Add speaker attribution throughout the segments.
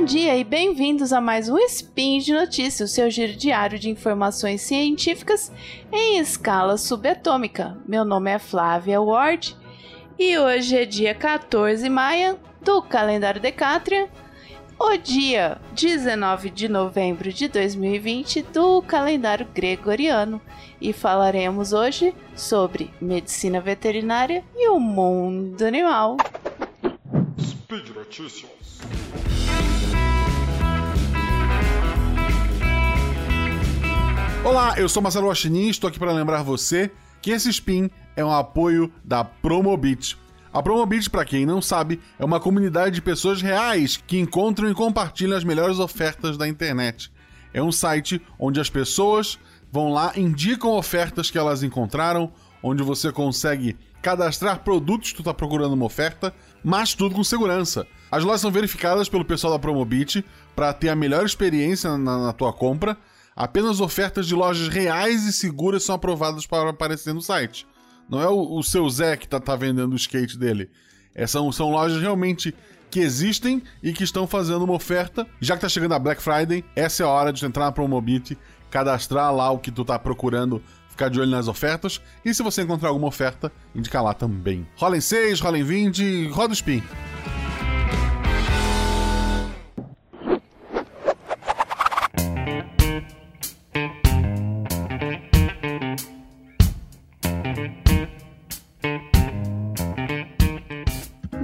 Speaker 1: Bom dia e bem-vindos a mais um Spin de Notícias, o seu giro diário de informações científicas em escala subatômica. Meu nome é Flávia Ward e hoje é dia 14 de maio do calendário Decátria, o dia 19 de novembro de 2020 do calendário gregoriano e falaremos hoje sobre medicina veterinária e o mundo animal.
Speaker 2: Speed Notícias.
Speaker 3: Olá, eu sou Marcelo Guaxinim e estou aqui para lembrar você que esse spin é um apoio da Promobit. A Promobit, para quem não sabe, é uma comunidade de pessoas reais que encontram e compartilham as melhores ofertas da internet. É um site onde as pessoas vão lá, indicam ofertas que elas encontraram, onde você consegue cadastrar produtos que tu está procurando uma oferta, mas tudo com segurança. As lojas são verificadas pelo pessoal da Promobit para ter a melhor experiência na, na tua compra Apenas ofertas de lojas reais e seguras são aprovadas para aparecer no site. Não é o, o seu Zé que tá, tá vendendo o skate dele. É, são, são lojas realmente que existem e que estão fazendo uma oferta. Já que tá chegando a Black Friday, essa é a hora de entrar na Promobit, cadastrar lá o que tu tá procurando, ficar de olho nas ofertas. E se você encontrar alguma oferta, indicar lá também. Rola em 6, rola em 20, roda o spin.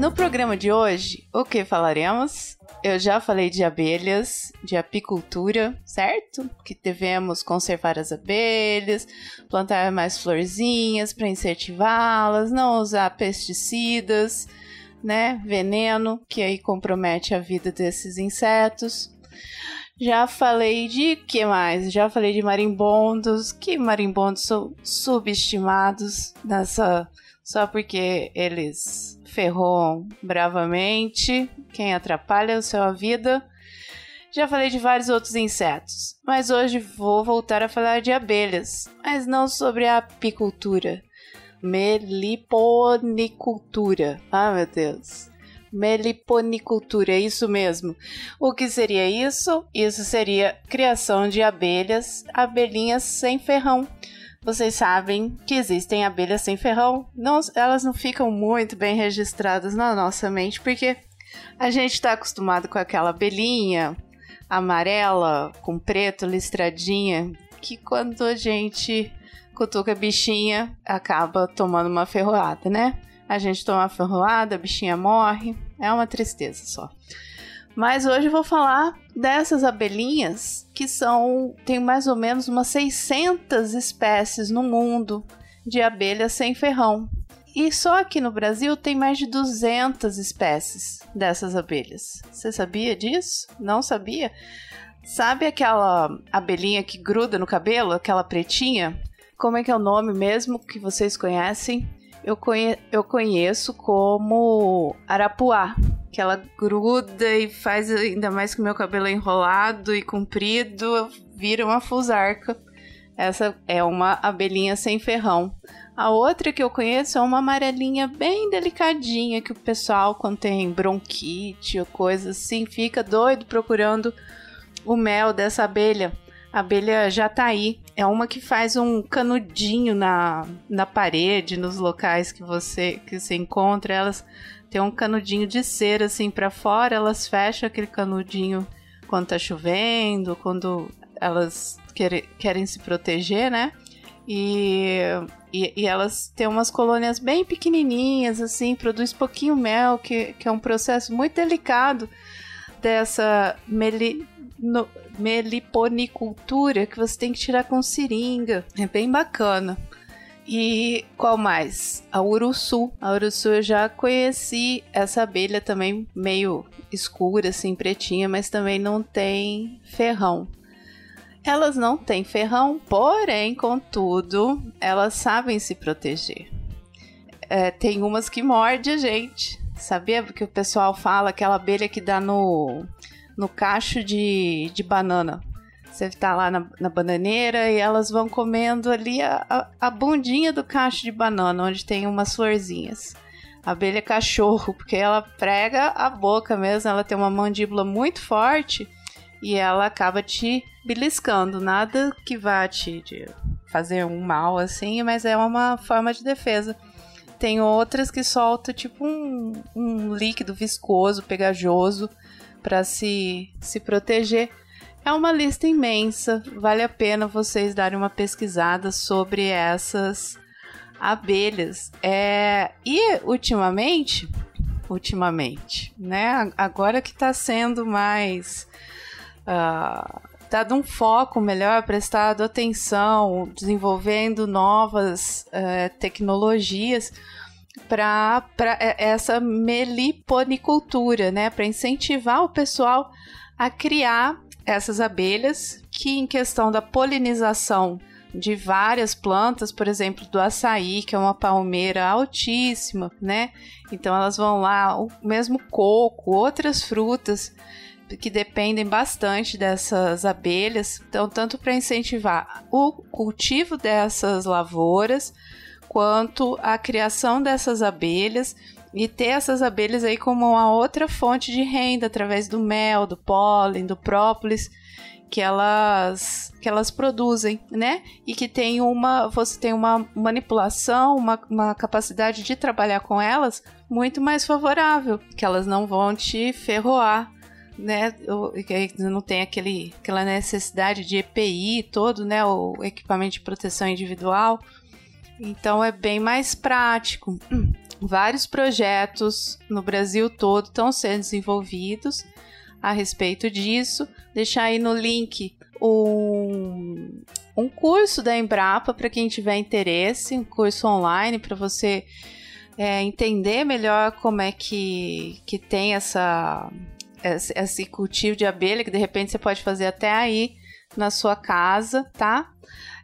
Speaker 1: No programa de hoje, o que falaremos? Eu já falei de abelhas, de apicultura, certo? Que devemos conservar as abelhas, plantar mais florzinhas para incentivá-las, não usar pesticidas, né? Veneno, que aí compromete a vida desses insetos. Já falei de que mais? Já falei de marimbondos, que marimbondos são subestimados nessa só porque eles ferrou bravamente, quem atrapalha a sua vida. Já falei de vários outros insetos, mas hoje vou voltar a falar de abelhas, mas não sobre a apicultura. Meliponicultura. Ah, meu Deus. Meliponicultura, é isso mesmo. O que seria isso? Isso seria criação de abelhas, abelhinhas sem ferrão vocês sabem que existem abelhas sem ferrão. Não, elas não ficam muito bem registradas na nossa mente, porque a gente está acostumado com aquela abelhinha amarela, com preto, listradinha, que quando a gente cutuca a bichinha, acaba tomando uma ferroada, né? A gente toma uma ferroada, a bichinha morre. É uma tristeza só. Mas hoje eu vou falar dessas abelhinhas que são tem mais ou menos umas 600 espécies no mundo de abelhas sem ferrão. E só aqui no Brasil tem mais de 200 espécies dessas abelhas. Você sabia disso? Não sabia? Sabe aquela abelhinha que gruda no cabelo, aquela pretinha? Como é que é o nome mesmo que vocês conhecem? Eu, conhe eu conheço como arapuá que ela gruda e faz ainda mais que o meu cabelo enrolado e comprido, vira uma fusarca. Essa é uma abelhinha sem ferrão. A outra que eu conheço é uma amarelinha bem delicadinha que o pessoal, quando tem bronquite ou coisa assim, fica doido procurando o mel dessa abelha. A abelha jataí é uma que faz um canudinho na, na parede, nos locais que você que você encontra elas tem um canudinho de cera assim para fora, elas fecham aquele canudinho quando tá chovendo, quando elas querem, querem se proteger, né? E, e, e, elas têm umas colônias bem pequenininhas, assim, produz pouquinho mel, que, que é um processo muito delicado dessa meli, no, meliponicultura que você tem que tirar com seringa. É bem bacana. E qual mais? A Uruçu. A Uruçu eu já conheci essa abelha também meio escura, assim, pretinha, mas também não tem ferrão. Elas não têm ferrão, porém, contudo, elas sabem se proteger. É, tem umas que mordem a gente. Sabia que o pessoal fala aquela abelha que dá no, no cacho de, de banana? Você tá lá na, na bananeira e elas vão comendo ali a, a, a bundinha do cacho de banana, onde tem umas florzinhas. abelha cachorro, porque ela prega a boca mesmo, ela tem uma mandíbula muito forte e ela acaba te beliscando. Nada que vá te, te fazer um mal assim, mas é uma forma de defesa. Tem outras que soltam tipo um, um líquido viscoso, pegajoso, para se, se proteger. É uma lista imensa, vale a pena vocês darem uma pesquisada sobre essas abelhas. É, e ultimamente, ultimamente, né? Agora que está sendo mais uh, dado um foco melhor, prestado atenção, desenvolvendo novas uh, tecnologias para essa meliponicultura, né? Para incentivar o pessoal a criar essas abelhas que, em questão da polinização de várias plantas, por exemplo, do açaí, que é uma palmeira altíssima, né? Então elas vão lá, o mesmo coco, outras frutas que dependem bastante dessas abelhas. Então, tanto para incentivar o cultivo dessas lavouras, quanto a criação dessas abelhas e ter essas abelhas aí como uma outra fonte de renda através do mel, do pólen, do própolis que elas que elas produzem, né? E que tem uma você tem uma manipulação, uma, uma capacidade de trabalhar com elas muito mais favorável, que elas não vão te ferroar né, não tem aquele, aquela necessidade de EPI todo, né, o equipamento de proteção individual. Então é bem mais prático. Vários projetos no Brasil todo estão sendo desenvolvidos a respeito disso. Deixar aí no link um, um curso da Embrapa para quem tiver interesse, um curso online para você é, entender melhor como é que, que tem essa esse cultivo de abelha, que de repente você pode fazer até aí na sua casa, tá?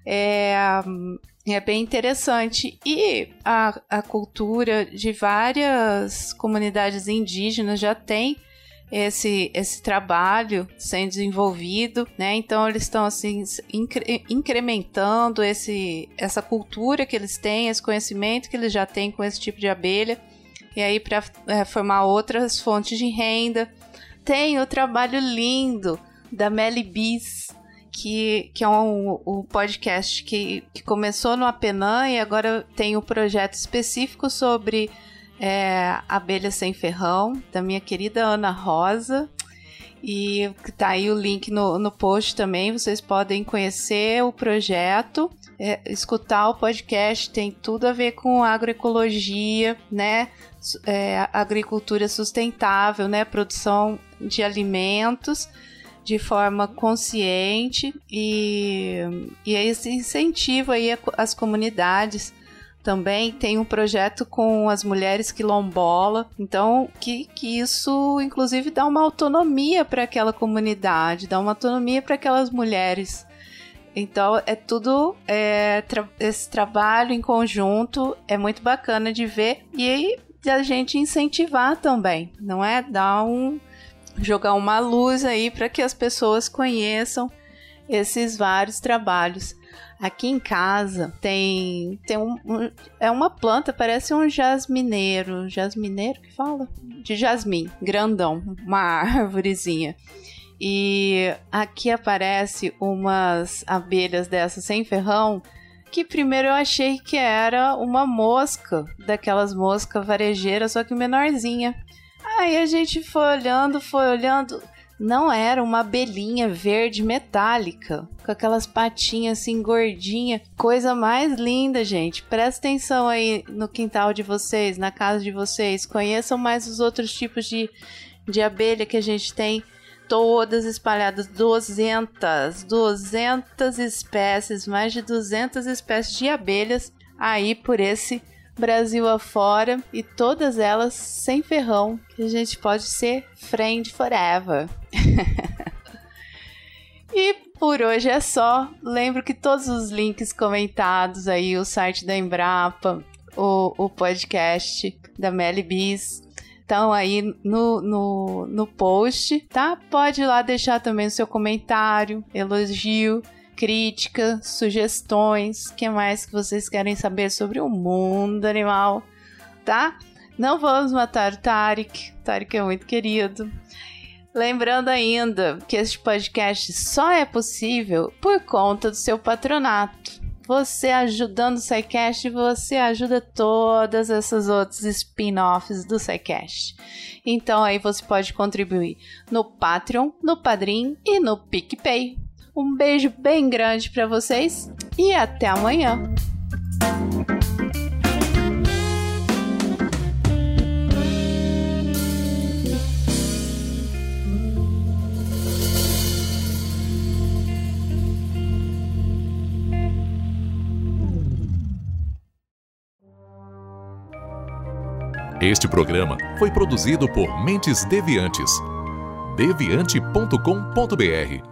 Speaker 1: É, é bem interessante. E a, a cultura de várias comunidades indígenas já tem esse, esse trabalho sendo desenvolvido, né? Então eles estão assim incre incrementando esse, essa cultura que eles têm, esse conhecimento que eles já têm com esse tipo de abelha, e aí para é, formar outras fontes de renda tem o trabalho lindo da Melly Bis, que, que é um, um podcast que, que começou no Apenan e agora tem um projeto específico sobre é, abelhas sem ferrão, da minha querida Ana Rosa. E tá aí o link no, no post também, vocês podem conhecer o projeto. É, escutar o podcast tem tudo a ver com agroecologia, né? É, agricultura sustentável, né? Produção de alimentos de forma consciente e, e esse incentivo aí as comunidades também. Tem um projeto com as mulheres quilombola, então que, que isso inclusive dá uma autonomia para aquela comunidade, dá uma autonomia para aquelas mulheres. Então é tudo é, tra esse trabalho em conjunto é muito bacana de ver e a gente incentivar também, não é? Dar um jogar uma luz aí para que as pessoas conheçam esses vários trabalhos. Aqui em casa tem tem um, um, é uma planta, parece um jasmineiro, jasmineiro que fala? De jasmim, grandão, uma árvorezinha. E aqui aparece umas abelhas dessas sem ferrão que primeiro eu achei que era uma mosca, daquelas moscas varejeiras, só que menorzinha. Aí a gente foi olhando, foi olhando. Não era uma abelhinha verde metálica, com aquelas patinhas assim gordinha. Coisa mais linda, gente. Presta atenção aí no quintal de vocês, na casa de vocês. Conheçam mais os outros tipos de, de abelha que a gente tem. Todas espalhadas, 200, 200 espécies, mais de 200 espécies de abelhas aí por esse Brasil afora e todas elas sem ferrão, que a gente pode ser friend forever. e por hoje é só. Lembro que todos os links comentados aí, o site da Embrapa, o, o podcast da Melly Bis, estão aí no, no, no post, tá? Pode ir lá deixar também o seu comentário, elogio crítica, sugestões, o que mais que vocês querem saber sobre o mundo animal, tá? Não vamos matar o Tarek. O Tarek é muito querido. Lembrando ainda que este podcast só é possível por conta do seu patronato. Você ajudando o SciCast, você ajuda todas essas outras spin-offs do SciCast. Então aí você pode contribuir no Patreon, no Padrim e no PicPay. Um beijo bem grande para vocês e até amanhã.
Speaker 4: Este programa foi produzido por Mentes Deviantes. deviante.com.br